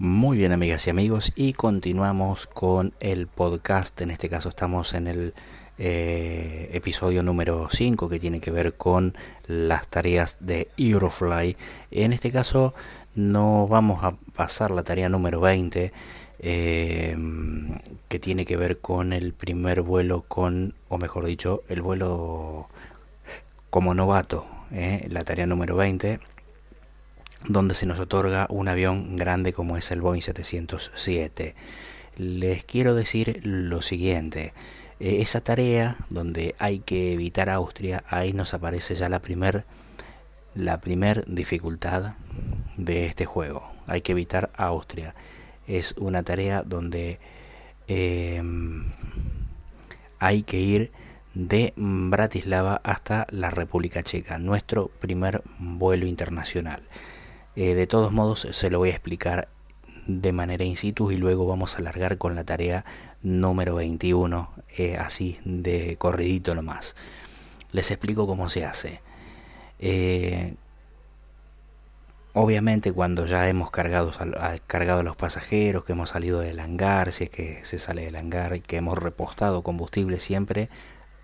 Muy bien amigas y amigos y continuamos con el podcast, en este caso estamos en el eh, episodio número 5 que tiene que ver con las tareas de Eurofly. En este caso no vamos a pasar la tarea número 20 eh, que tiene que ver con el primer vuelo con, o mejor dicho, el vuelo como novato, eh, la tarea número 20 donde se nos otorga un avión grande como es el Boeing 707. Les quiero decir lo siguiente, eh, esa tarea donde hay que evitar Austria, ahí nos aparece ya la primer, la primer dificultad de este juego. Hay que evitar Austria. Es una tarea donde em, hay que ir de Bratislava hasta la República Checa, nuestro primer vuelo internacional. Eh, de todos modos, se lo voy a explicar de manera in situ y luego vamos a alargar con la tarea número 21, eh, así de corridito nomás. Les explico cómo se hace. Eh, obviamente cuando ya hemos cargado, cargado a los pasajeros, que hemos salido del hangar, si es que se sale del hangar y que hemos repostado combustible siempre,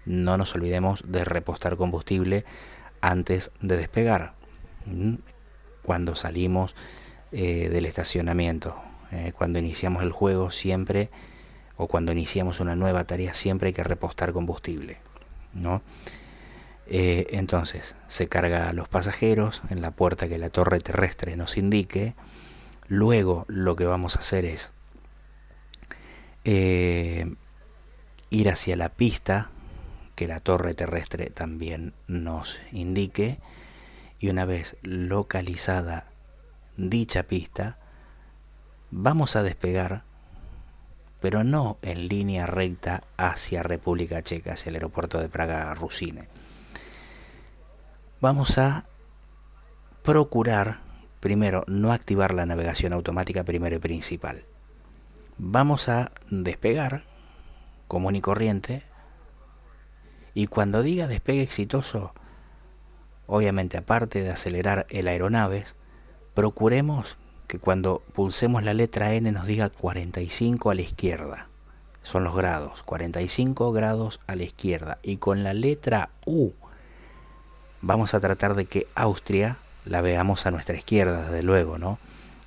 no nos olvidemos de repostar combustible antes de despegar. Cuando salimos eh, del estacionamiento. Eh, cuando iniciamos el juego siempre, o cuando iniciamos una nueva tarea, siempre hay que repostar combustible. ¿no? Eh, entonces, se carga a los pasajeros en la puerta que la torre terrestre nos indique. Luego lo que vamos a hacer es ir hacia la pista que la torre terrestre también nos indique y una vez localizada dicha pista, vamos a despegar, pero no en línea recta hacia República Checa, hacia el aeropuerto de Praga Rusine. Vamos a procurar, primero, no activar la navegación automática primero y principal. Vamos a despegar común y corriente y cuando diga despegue exitoso, Obviamente, aparte de acelerar el aeronaves, procuremos que cuando pulsemos la letra N nos diga 45 a la izquierda. Son los grados, 45 grados a la izquierda. Y con la letra U vamos a tratar de que Austria la veamos a nuestra izquierda, desde luego, ¿no?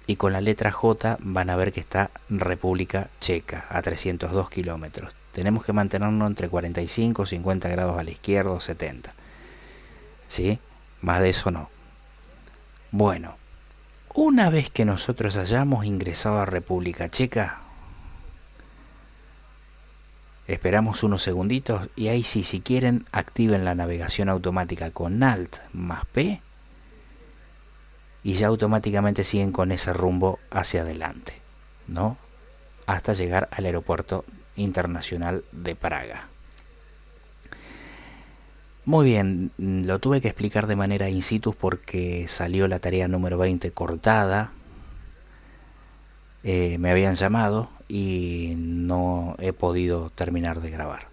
Y con la letra J van a ver que está República Checa, a 302 kilómetros. Tenemos que mantenernos entre 45 y 50 grados a la izquierda o 70. ¿Sí? Más de eso no. Bueno, una vez que nosotros hayamos ingresado a República Checa, esperamos unos segunditos y ahí sí, si quieren, activen la navegación automática con Alt más P y ya automáticamente siguen con ese rumbo hacia adelante, ¿no? Hasta llegar al aeropuerto internacional de Praga. Muy bien, lo tuve que explicar de manera in situ porque salió la tarea número 20 cortada. Eh, me habían llamado y no he podido terminar de grabar.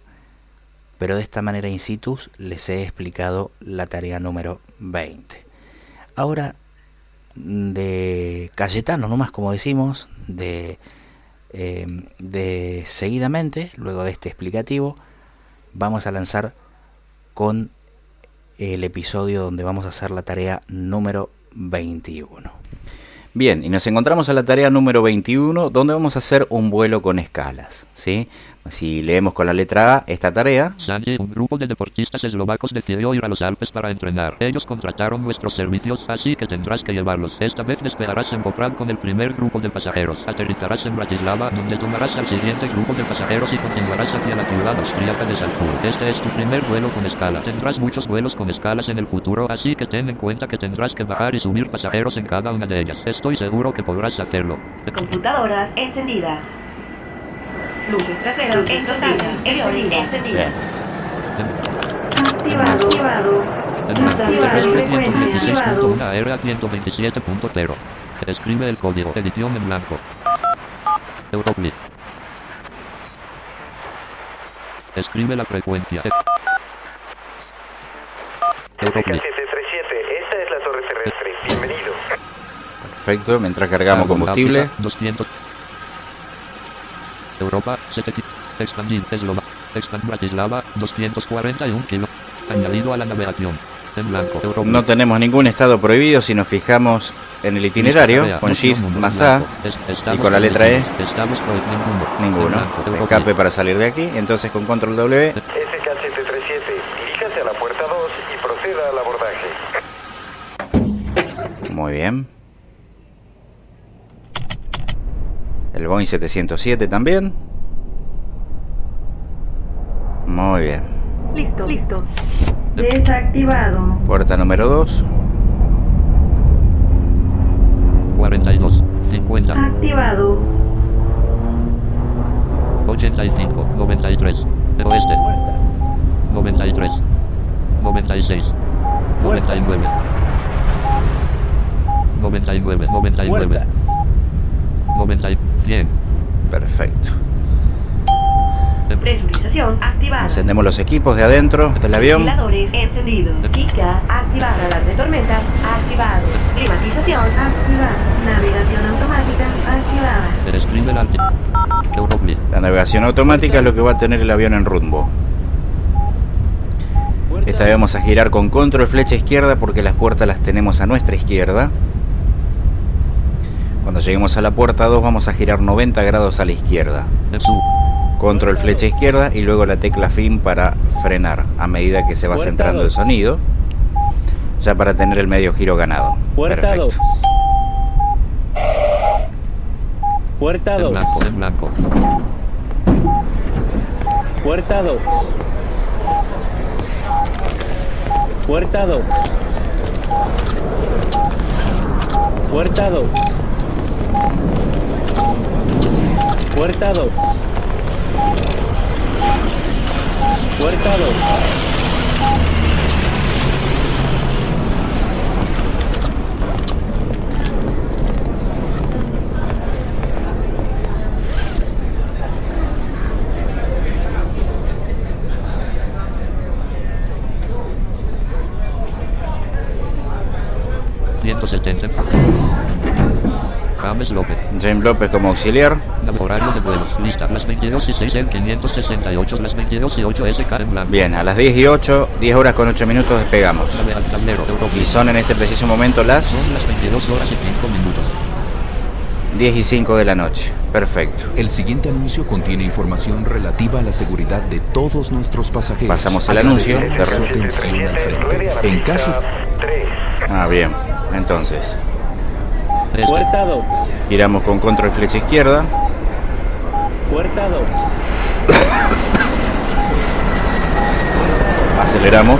Pero de esta manera in situ les he explicado la tarea número 20. Ahora, de Cayetano, nomás como decimos, de, eh, de seguidamente, luego de este explicativo, vamos a lanzar con el episodio donde vamos a hacer la tarea número 21. Bien, y nos encontramos en la tarea número 21, donde vamos a hacer un vuelo con escalas, ¿sí? Si leemos con la letra A esta tarea. un grupo de deportistas eslovacos decidió ir a los Alpes para entrenar. Ellos contrataron nuestros servicios, así que tendrás que llevarlos. Esta vez despegarás en Poprad con el primer grupo de pasajeros. Aterrizarás en Bratislava, donde tomarás al siguiente grupo de pasajeros y continuarás hacia la ciudad austríaca de Salzburg. Este es tu primer vuelo con escala. Tendrás muchos vuelos con escalas en el futuro, así que ten en cuenta que tendrás que bajar y subir pasajeros en cada una de ellas. Estoy seguro que podrás hacerlo. Computadoras encendidas. Luces traseras encendidas. Encendidas. Activado. Activado. Activado. Frecuencia. Activado. Una AR 127.0. Escribe el código. Edición en blanco. Euroclip. Escribe la frecuencia. Euroclip. esta es la torre terrestre. Bienvenido. Perfecto, mientras cargamos combustible. África, 200. Europa, 7 Expandir, Eslova, Expand Bratislava, 241 kilos. Añadido a la navegación. En blanco, Europa. No tenemos ningún estado prohibido si nos fijamos en el itinerario con Shift más A estamos con la letra E. Ninguno. Escape para salir de aquí. Entonces con control W SK-737, diríjase a la puerta 2 y proceda al abordaje. Muy bien. El Boeing 707 también. Muy bien. Listo, listo. Desactivado. Puerta número 2. 42, 50, Activado. 85, 93, oeste, 93, 96, 99, 99, 99, 90, 100. Perfecto. Presurización activada. Encendemos los equipos de adentro del avión. Ventiladores encendidos. Chicas, activar radar de tormenta. Activado. Climatización activada. Navegación automática activada. La navegación automática es lo que va a tener el avión en rumbo. Esta vez vamos a girar con control flecha izquierda porque las puertas las tenemos a nuestra izquierda. Cuando lleguemos a la puerta 2 vamos a girar 90 grados a la izquierda. Control flecha izquierda y luego la tecla fin para frenar a medida que se va centrando el sonido. Ya para tener el medio giro ganado. Puerta Perfecto. 2. Puerta En 2. blanco, en blanco. Puerta 2. Puerta 2. Puerta 2. Puerta 2. Puerta 2. Ciento 170. James López. James López como auxiliar. Horario de vuelos. Lista. Las 22 y 6 en 568. Las 22 y 8 SK en blanco. Bien, a las 10 y 8, 10 horas con 8 minutos despegamos. Y son en este preciso momento Son las las 22 horas y 5 minutos. 10 y 5 de la noche. Perfecto. El siguiente anuncio contiene información relativa a la seguridad de todos nuestros pasajeros. Pasamos al anuncio. Su atención al frente. En caso 3. Ah, bien. Entonces. Puerta 2. giramos con control flecha izquierda. Puerta 2. Aceleramos.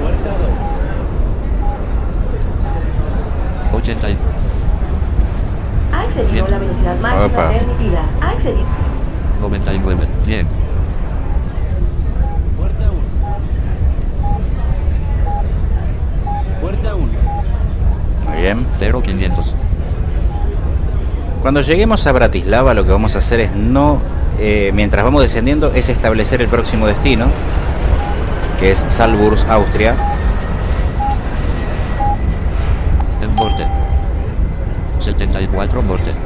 Puerta 2. 80 y Ha excedido la velocidad máxima Opa. permitida. Ha excedido. 99. 100. Muy bien. 0 500. Cuando lleguemos a Bratislava lo que vamos a hacer es no, eh, mientras vamos descendiendo, es establecer el próximo destino, que es Salzburg, Austria. En norte. 74 norte.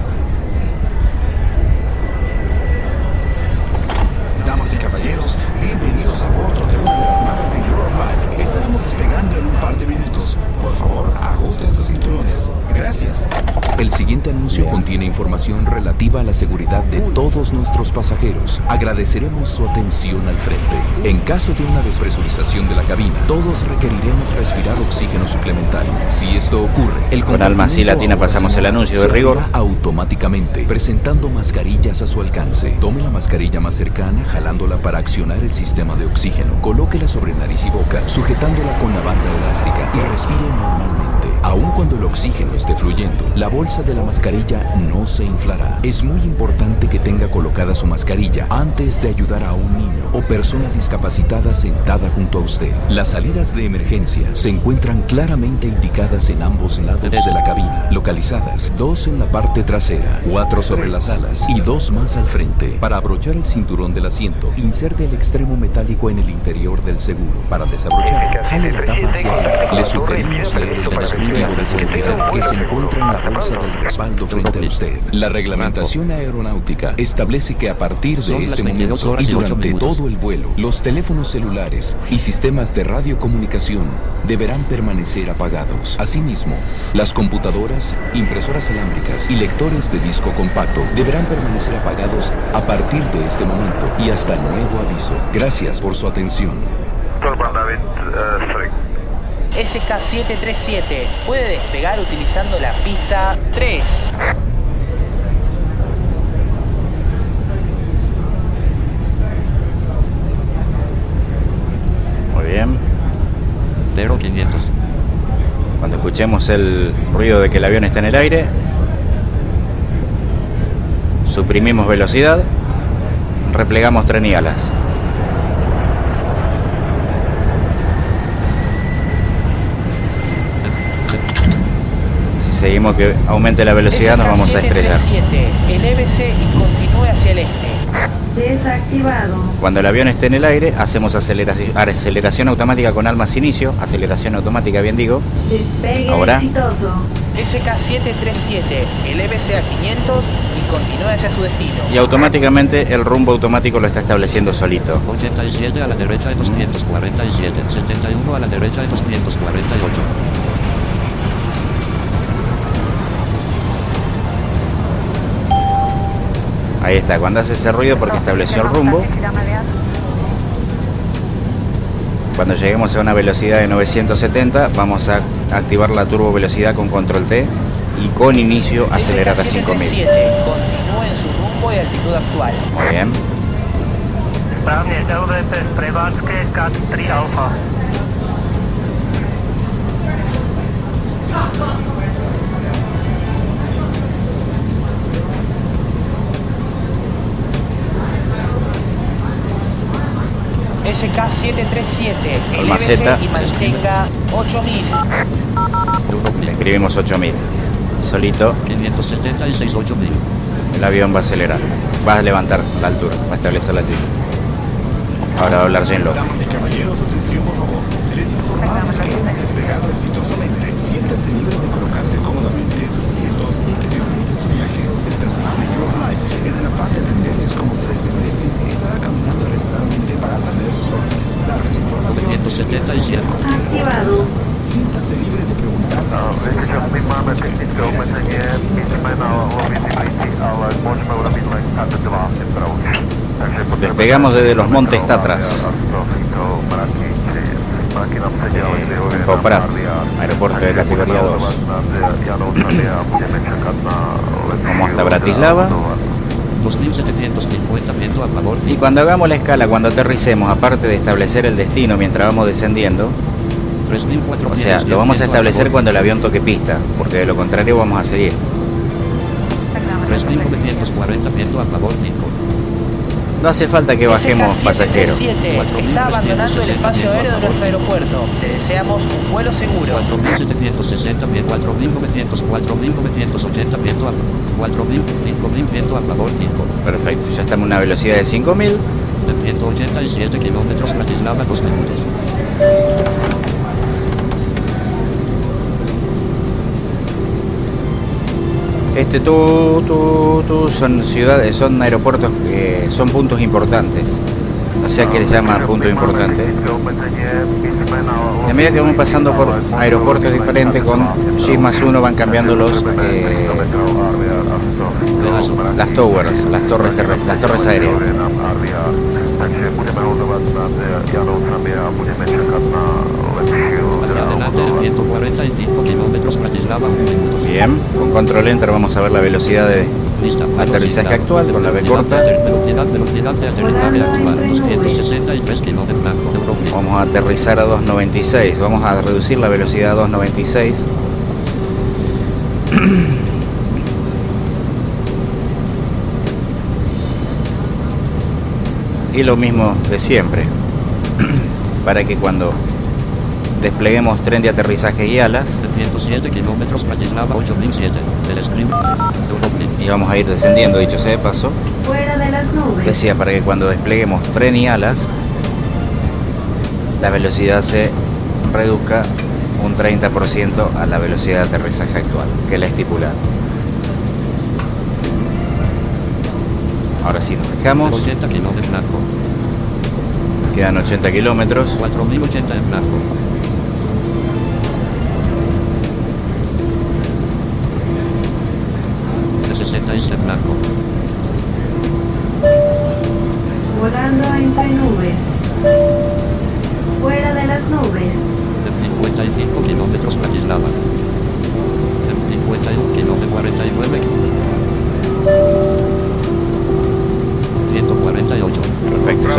El siguiente anuncio contiene información relativa a la seguridad de todos nuestros pasajeros. Agradeceremos su atención al frente. En caso de una despresurización de la cabina, todos requeriremos respirar oxígeno suplementario. Si esto ocurre, el Con alma así latina pasamos el anuncio de se rigor. automáticamente, presentando mascarillas a su alcance. Tome la mascarilla más cercana, jalándola para accionar el sistema de oxígeno. Colóquela sobre nariz y boca, sujetándola con la banda elástica y respire normalmente. Aun cuando el oxígeno esté fluyendo, la bolsa de la mascarilla no se inflará. Es muy importante que tenga colocada su mascarilla antes de ayudar a un niño o persona discapacitada sentada junto a usted. Las salidas de emergencia se encuentran claramente indicadas en ambos lados de la cabina, localizadas dos en la parte trasera, cuatro sobre las alas y dos más al frente. Para abrochar el cinturón del asiento, inserte el extremo metálico en el interior del seguro. Para desabrochar, jale la tapa hacia arriba. Le sugerimos leer el de seguridad que se encuentra en la bolsa del respaldo frente a usted. La reglamentación aeronáutica establece que a partir de este momento y durante todo el vuelo, los teléfonos celulares y sistemas de radiocomunicación deberán permanecer apagados. Asimismo, las computadoras, impresoras alámbricas y lectores de disco compacto deberán permanecer apagados a partir de este momento y hasta nuevo aviso. Gracias por su atención. SK-737 puede despegar utilizando la pista 3. Muy bien. 0500. Cuando escuchemos el ruido de que el avión está en el aire, suprimimos velocidad, replegamos tren y alas. Seguimos que aumente la velocidad nos vamos a estrellar. SK-737, elévese y continúe hacia el este. Desactivado. Cuando el avión esté en el aire, hacemos aceleración, aceleración automática con almas inicio, aceleración automática, bien digo. Despegue Ahora. exitoso. SK-737, elévese a 500 y continúe hacia su destino. Y automáticamente el rumbo automático lo está estableciendo solito. 87 a la derecha de 247. 71 a la derecha de 248. Ahí está, cuando hace ese ruido porque estableció el rumbo. Cuando lleguemos a una velocidad de 970 vamos a activar la turbo velocidad con control T y con inicio acelerar a 5000. SK-737, continúe SK-737, Alma elévese Z. y mantenga 8000. Le escribimos 8000. Solito 576 8000. el avión va a acelerar. Va a levantar la altura, va a establecer la altitud. Ahora va a hablar Locke. Damas y caballeros, atención por favor. Les informamos que hemos despegado exitosamente. Siéntanse libres de colocarse cómodamente en sus asientos y que disfruten su viaje. El personal de Euroflight, en el afán de atenderles como ustedes se merecen, estará caminando regularmente para atender sus órdenes, darles información. 577. Activado. Siéntanse libres de preguntarles si les está Despegamos desde los montes Tatras. En Poprat, aeropuerto de categoría 2. Como hasta Bratislava. 2750 viento a favor. Y cuando hagamos la escala, cuando aterricemos, aparte de establecer el destino mientras vamos descendiendo, 3400. o sea, lo vamos a establecer cuando el avión toque pista, porque de lo contrario vamos a seguir. 3940 viento a favor 5. No hace falta que bajemos pasajeros. SK-737 está abandonando el espacio aéreo de nuestro aeropuerto. Le deseamos un vuelo seguro. 4760 bien 4900 4980 viento a 4000 5000 viento a favor 5. Perfecto, ya estamos en una velocidad de 5000. De 187 kilómetros Bratislava 2 minutos. Este tú, tú, tú son ciudades, son aeropuertos que son puntos importantes. O sea que se llama punto importante. A medida que vamos pasando por aeropuertos diferentes con G más 1 van cambiando los eh, las towers, las torres terrestres, las torres aéreas. Bien, con control enter vamos a ver la velocidad de aterrizaje actual con la B corta. Vamos a aterrizar a 296, vamos a reducir la velocidad a 296. y lo mismo de siempre, para que cuando despleguemos tren de aterrizaje y alas 107 kilómetros Bratislava 8007. Del Scream. Euroblin. y vamos a ir descendiendo, dicho sea de paso, Fuera de las nubes. decía para que cuando despleguemos tren y alas la velocidad se reduzca un 30% a la velocidad de aterrizaje actual, que es la estipulada. Ahora sí, nos fijamos, 80 kilómetros quedan 80 kilómetros. 4080 en blanco.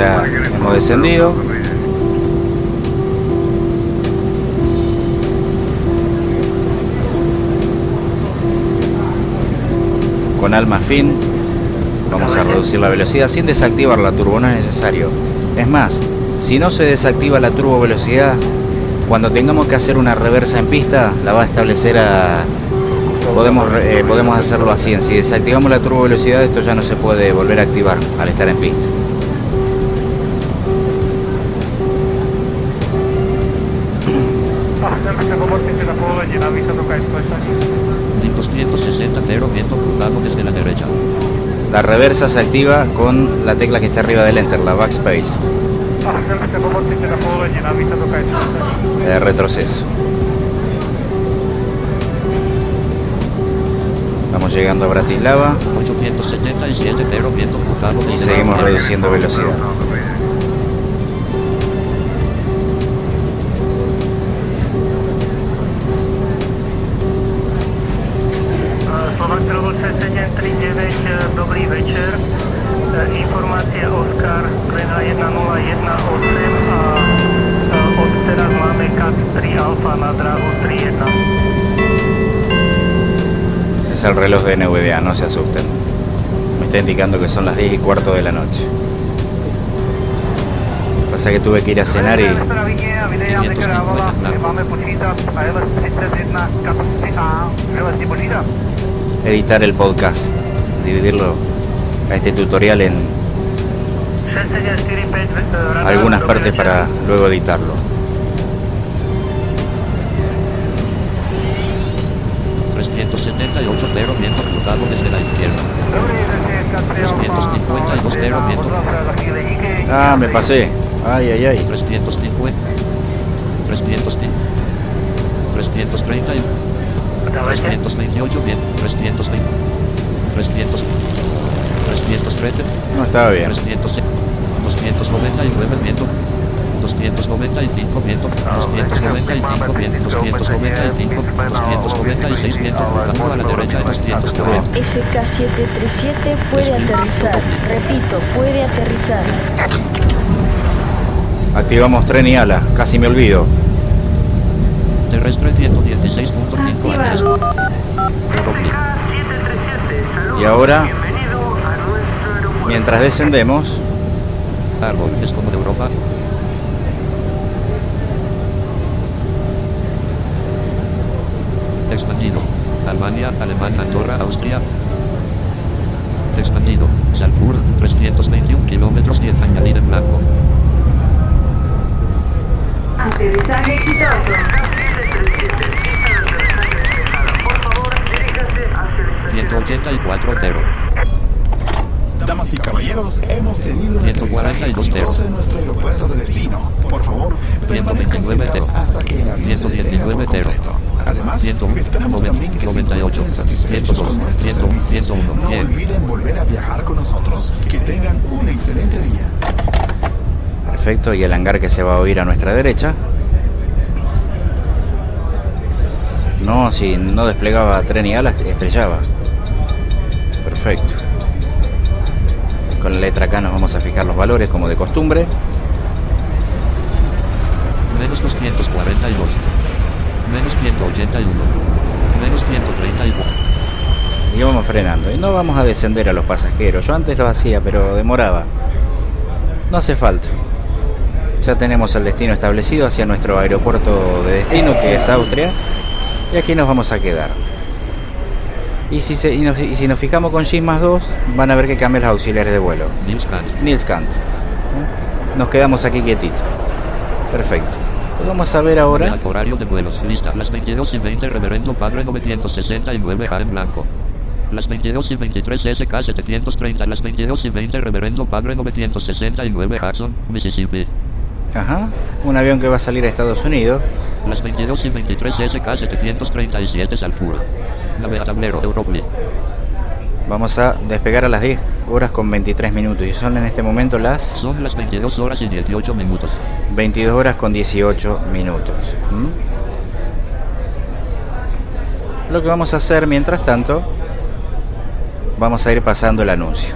Hemos descendido. Con alma fin, vamos a reducir la velocidad sin desactivar la turbo, no es necesario. Es más, si no se desactiva la turbo velocidad, cuando tengamos que hacer una reversa en pista, la va a establecer a... Podemos, eh, podemos hacerlo así, si desactivamos la turbo velocidad, esto ya no se puede volver a activar al estar en pista. La reversa se activa con la tecla que está arriba del enter, la backspace, de retroceso. Vamos llegando a Bratislava 877 cero viento cruzado desde y seguimos reduciendo velocidad. Dobrý večer. Informácia Oscar Klena 1018 a od teraz máme CAT 3 Alfa na dráhu 31. Es el reloj de NVDA, no se asusten. Me está indicando que son las 10 y cuarto de la noche. Pasa que tuve que ir a cenar y Zdravíme a videa nekrávala, že máme počítat a LS31 CAT 3A. Železný počítat. editar el podcast, dividirlo a este tutorial en 6745 radar, algunas partes para luego editarlo. 378 cero viento cruzado desde la izquierda. Dobrý večer, CAT 3 Alfa. 352 cero viento. Pozdrav za chvíli, díky. Ah, me pasé. Ay, ay, ay. 350 350 330 328 bien 320 300 313 No estaba bien. 300 299 viento 295 viento 295 viento 295 296 viento cruzando a la derecha de 290 SK-737 puede aterrizar. Repito, puede aterrizar. Activamos tren y ala, casi me olvido. terrestre 116.5 años Activado. Euroblin. Y ahora, mientras descendemos, árbol es como de Europa. Expandido. Alemania Alemán Andorra Austria. Expandido. Salzburg 321 kilómetros 10 añadir en blanco. Aterrizaje exitoso. 184 0 Damas y caballeros, hemos tenido un aterrizaje 142 exitoso en nuestro aeropuerto de destino. Por favor, permanezcan 129 sentados hasta que el avión se detenga por 119 completo. Además, 101, esperamos también que se 98, encuentren satisfechos 102, con nuestros 101, servicios. 101, No olviden volver a viajar con nosotros. Que tengan un excelente día. perfecto, y el hangar que se va a oír a nuestra derecha. No, si no desplegaba tren y ala, estrellaba. Perfecto. Con la letra K nos vamos a fijar los valores como de costumbre. menos 242 menos 181 menos 131 Y vamos frenando. Y no vamos a descender a los pasajeros. Yo antes lo hacía, pero demoraba. No hace falta. Ya tenemos el destino establecido hacia nuestro aeropuerto de destino, que es Austria. Y aquí nos vamos a quedar. Y si, se- y nos, y si nos fijamos con X más 2, van a ver que cambian los auxiliares de vuelo. Nils Kant. Nils Kant. ¿Eh? Nos quedamos aquí quietitos. Perfecto. Pues vamos a ver ahora. Horario de vuelos. Lista. Las 22 y 20 Reverendo Padre 969 A en blanco. Las 22 y 23 SK 730. Las 22 y 20 Reverendo Padre 969 Hudson, Mississippi. Ajá. Un avión que va a salir a Estados Unidos. Las 22 y 23 SK 737 Salfur. Vamos a despegar a las 10 horas con 23 minutos. Y son en este momento las Son las 22 horas y 18 minutos. 22 horas con 18 minutos. ¿Mm? Lo que vamos a hacer mientras tanto, vamos a ir pasando el anuncio.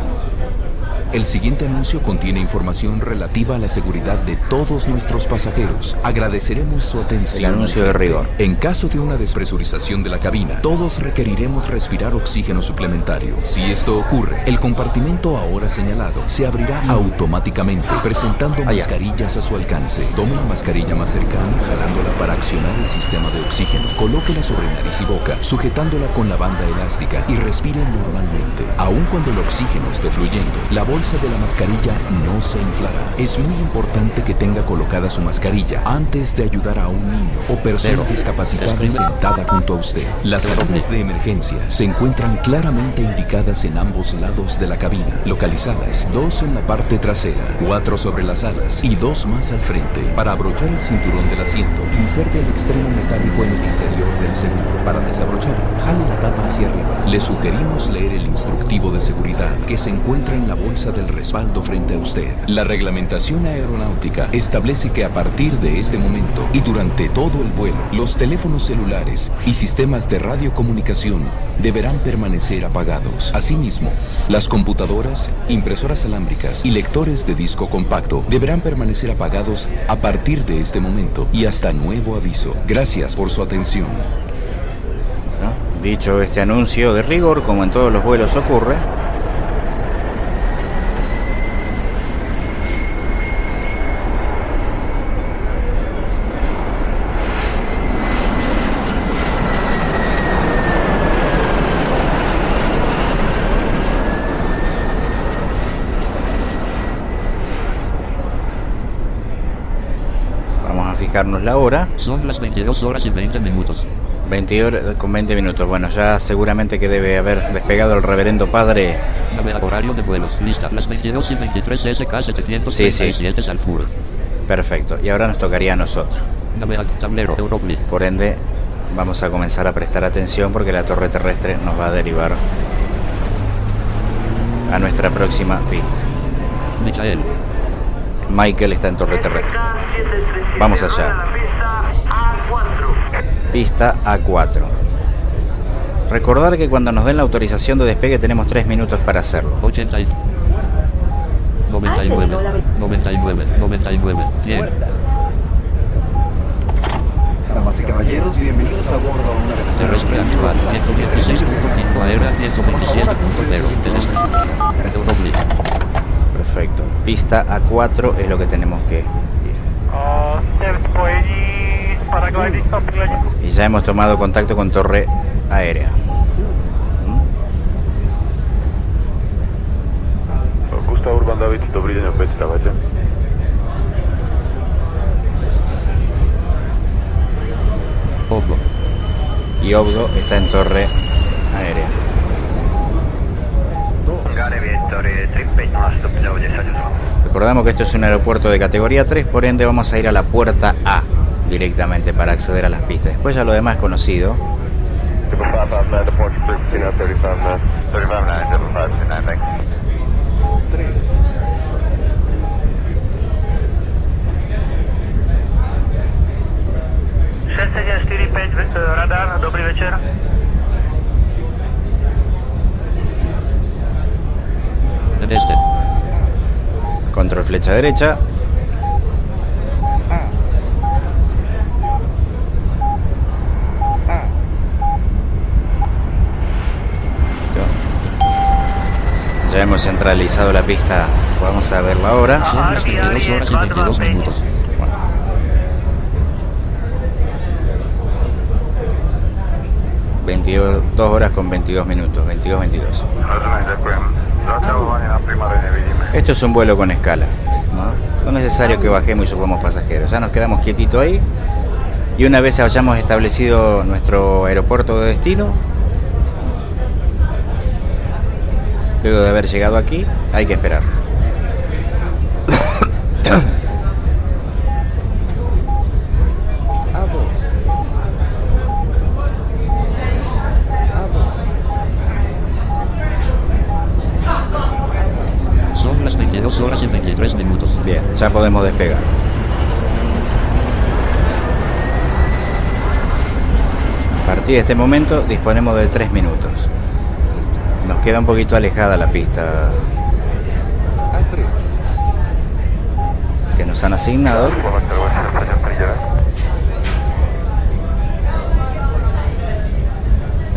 El siguiente anuncio contiene información relativa a la seguridad de todos nuestros pasajeros. Agradeceremos su atención. El anuncio de rigor. En caso de una despresurización de la cabina, todos requeriremos respirar oxígeno suplementario. Si esto ocurre, el compartimento ahora señalado se abrirá automáticamente, presentando Allá. mascarillas a su alcance. Tome la mascarilla más cercana, jalándola para accionar el sistema de oxígeno. Colóquela sobre nariz y boca, sujetándola con la banda elástica y respire normalmente. Aun cuando el oxígeno esté fluyendo, la bolsa de la mascarilla no se inflará. Es muy importante que tenga colocada su mascarilla antes de ayudar a un niño o persona Cero. discapacitada sentada junto a usted. Las salidas de emergencia se encuentran claramente indicadas en ambos lados de la cabina, localizadas dos en la parte trasera, cuatro sobre las alas y dos más al frente. Para abrochar el cinturón del asiento, inserte el extremo metálico en el interior del seguro. Para desabrocharlo, jale la tapa hacia arriba. Le sugerimos leer el instructivo de seguridad que se encuentra en la bolsa del respaldo frente a usted. La reglamentación aeronáutica establece que a partir de este momento y durante todo el vuelo, los teléfonos celulares y sistemas de radiocomunicación deberán permanecer apagados. Asimismo, las computadoras, impresoras alámbricas y lectores de disco compacto deberán permanecer apagados a partir de este momento y hasta nuevo aviso. Gracias por su atención. Dicho este anuncio de rigor, como en todos los vuelos ocurre, a fijarnos la hora. Son las 22 horas y 20 minutos. 20 horas con 20 minutos. Bueno, ya seguramente que debe haber despegado el reverendo padre. Navega horario de vuelos. Lista. Las 22 y 23 SK 737 Salfur. Perfecto. Y ahora nos tocaría a nosotros. Tablero Europli. Por ende, vamos a comenzar a prestar atención porque la torre terrestre nos va a derivar a nuestra próxima pista. Michael. Michael está en torre terrestre. Vamos allá. Pista A4. Recordar que cuando nos den la autorización de despegue tenemos 3 minutos para hacerlo. 80 y... 99, 99, 99, 100. Damas y caballeros, bienvenidos a bordo a una de las Terrestre actual, 116.5 aérea, 127.0. Terrestre. Europli. Perfecto. Pista A4 es lo que tenemos que ir. Y ya hemos tomado contacto con torre aérea. Urban David. Oblo. Y Obdo está en torre aérea. Recordamos que esto es un aeropuerto de categoría 3, por ende vamos a ir a la puerta A directamente para acceder a las pistas. Después ya lo demás es conocido. 35 departure 13 Este. Control flecha derecha. Listo. Ya hemos centralizado la pista. Vamos a verla ahora. Son las 22 horas y 22 minutos. 22 horas con 22 minutos. 22, 22. Esto es un vuelo con escala. ¿no? No es necesario que bajemos y subamos pasajeros. Ya nos quedamos quietitos ahí. Y una vez hayamos establecido nuestro aeropuerto de destino, luego de haber llegado aquí, hay que esperar. Son las 22 horas y 23 minutos. Bien, ya podemos despegar. A partir de este momento disponemos de 3 minutos. Nos queda un poquito alejada la pista que nos han asignado.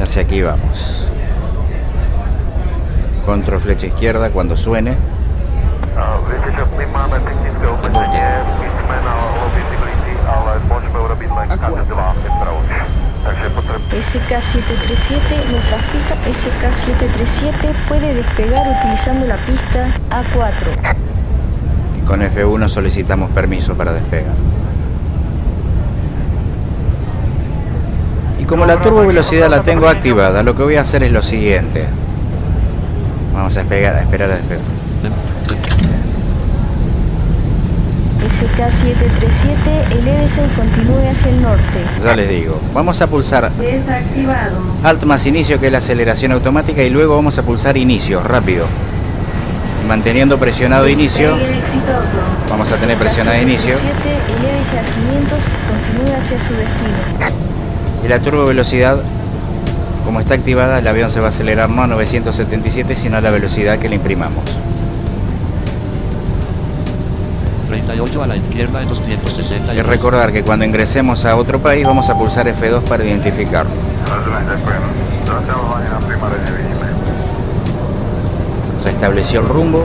Hacia aquí vamos. Control flecha izquierda cuando suene. SK-737, nuestra pista SK-737 puede despegar utilizando la pista A4. Con F1 solicitamos permiso para despegar. Y como la turbo velocidad la tengo activada, lo que voy a hacer es lo siguiente. Vamos a, despegar, a esperar a despegar. SK-737, elévese y continúe hacia el norte. Ya les digo. Vamos a pulsar Desactivado. Alt más inicio, que es la aceleración automática, y luego vamos a pulsar inicio, rápido. Manteniendo presionado inicio, Despegue exitoso. vamos a tener presionado inicio. 7, elévese a 500 y continúe hacia su destino. Y la turbo velocidad, como está activada, el avión se va a acelerar no a 977, sino a la velocidad que le imprimamos. 38 a la izquierda en 260 Y recordar que cuando ingresemos a otro país vamos a pulsar F2 para identificarlo. Se estableció el rumbo.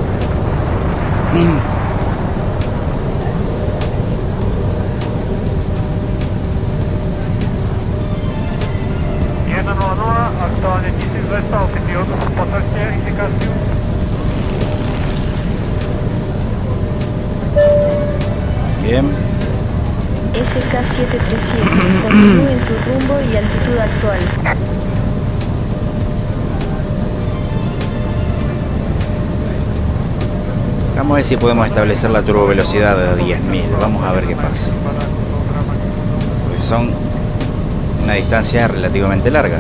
SK-737, continúe en su rumbo y altitud actual. Vamos a ver si podemos establecer la turbo velocidad de 10.000. Vamos a ver qué pasa. Porque son una distancia relativamente larga.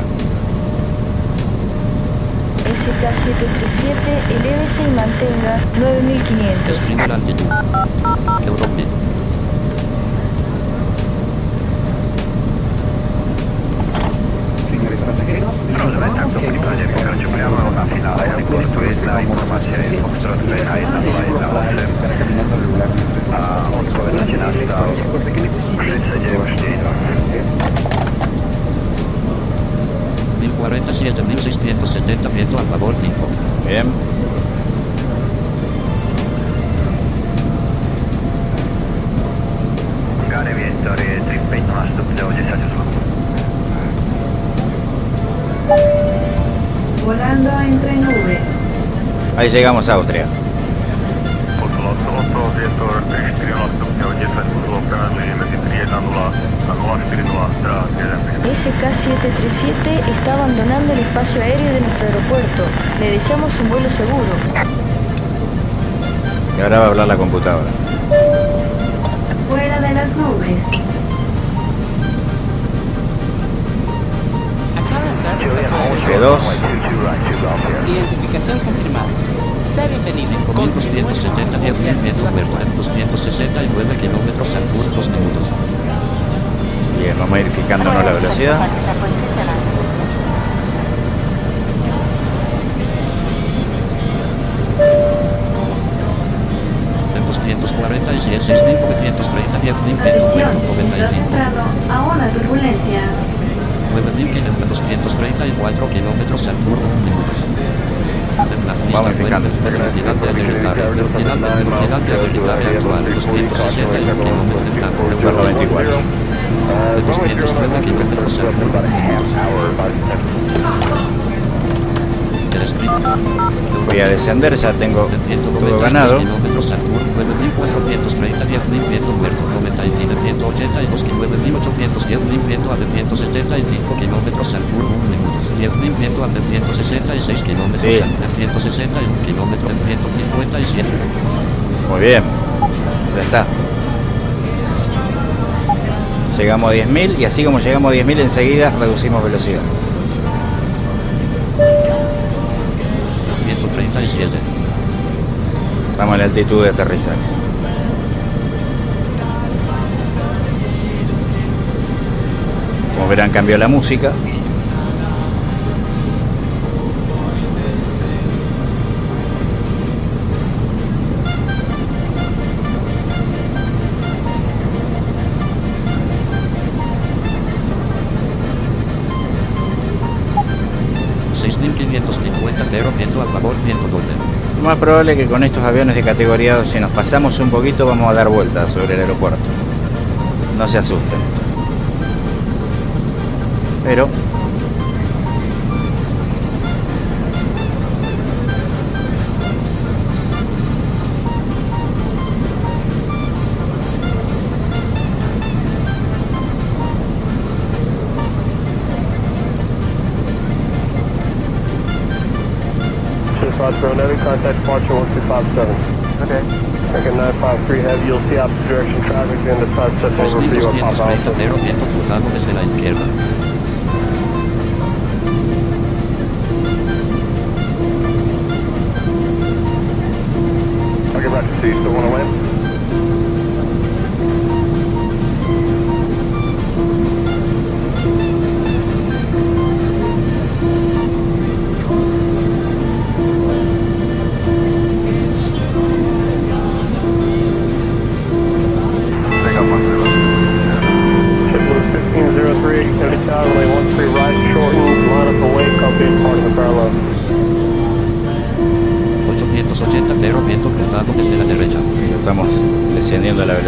SK-737, elévese y mantenga 9500. Ahí llegamos a Austria. SK-737 está abandonando el espacio aéreo de nuestro aeropuerto. Le deseamos un vuelo seguro. Y ahora va a hablar la computadora. Fuera de las nubes. Acaba de entrar al espacio F2. aéreo. Identificación confirmada. Sea bienvenido. Con 270 10 viento puerto en 269 kilómetros al sur 2 minutos. Bien, vamos a ir fijándonos la velocidad. En 240 y 6.930 10 viento Atención, puerto está 95. centrado a una turbulencia. 9.234 kilómetros al sur 2 minutos. En Vamos verificando. Velocidad de aterrizaje. Velocidad de velocidad de aterrizaje actual. 261 kilómetros en blanco. 294. 209 kilómetros al Voy a descender, ya tengo todo ganado. Kilómetros al sur, 9.430, 10.000 viento muerto, 95, 182, 9.810, 10.000 viento a 175 kilómetros al sur, 1 minuto, 10.000 viento a 166 kilómetros Sí. al 161 kilómetros, 157. Muy bien. Ya está. Llegamos a 10.000 y así como llegamos a 10.000 enseguida reducimos velocidad. Estamos en la altitud de aterrizaje. Como verán cambió la música. Más probable que con estos aviones de categoría 2, si nos pasamos un poquito, vamos a dar vueltas sobre el aeropuerto. No se asusten. Pero Foxtrot, Navy, contact departure 1257. Okay. Second 953 Heavy, you'll see opposite direction traffic, and the side step over for you at Pop 2230, Alpha. cero, cruzado desde la izquierda. I'll get back to you, still want to land?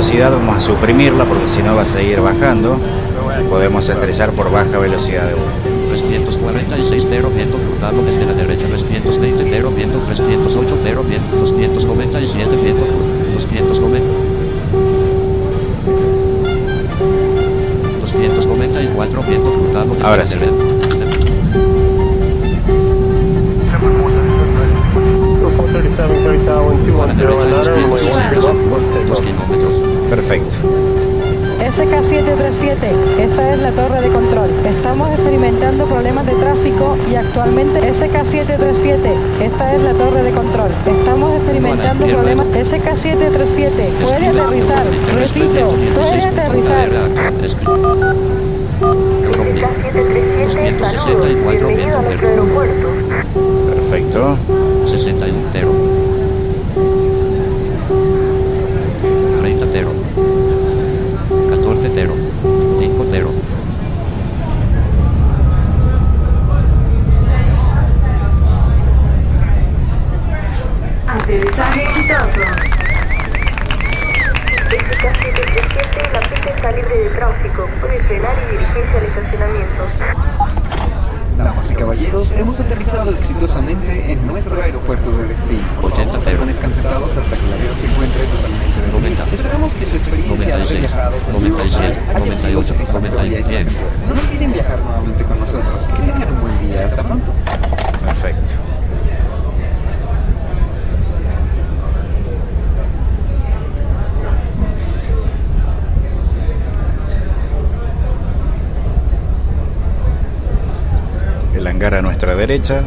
velocidad vamos a suprimirla porque si no va a seguir bajando. Podemos estrellar por baja velocidad de vuelta. 346 0 100 cruzado desde la derecha 306 0 100 308 0 100 297 100 290 294 100 cruzado Ahora sí. Report 37, 37, 1, 2, Perfecto. SK737, esta es la torre de control. Estamos experimentando problemas de tráfico y actualmente SK737, esta es la torre de control. Estamos experimentando problemas. SK737, puede aterrizar. Repito, puede aterrizar. Saludos, bienvenido a nuestro aeropuerto. Perfecto. 61 está libre de tráfico. Puede frenar y dirigirse al estacionamiento. Damas y caballeros, hemos aterrizado exitosamente en nuestro aeropuerto de destino. Por favor, permanezcan sentados hasta que el avión se encuentre totalmente detenido. Esperamos que su experiencia de haber viajado con Eurofly haya sido satisfactoria y placentera. No olviden viajar nuevamente con nosotros. Que tengan un buen día. Hasta pronto. Perfecto. El hangar a nuestra derecha.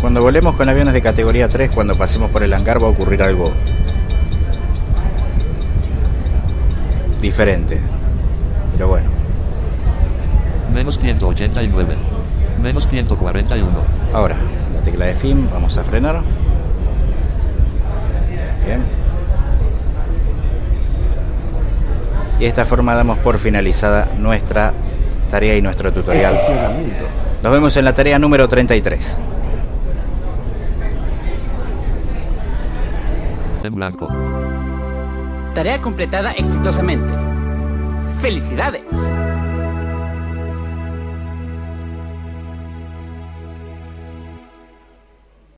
Cuando volemos con aviones de categoría 3, cuando pasemos por el hangar va a ocurrir algo diferente. Pero bueno. Menos 189. Menos 141. Ahora, la tecla de fin, vamos a frenar. Bien. Y de esta forma damos por finalizada nuestra tarea y nuestro tutorial. Estacionamiento. Nos vemos en la tarea número 33. En blanco. Tarea completada exitosamente. ¡Felicidades!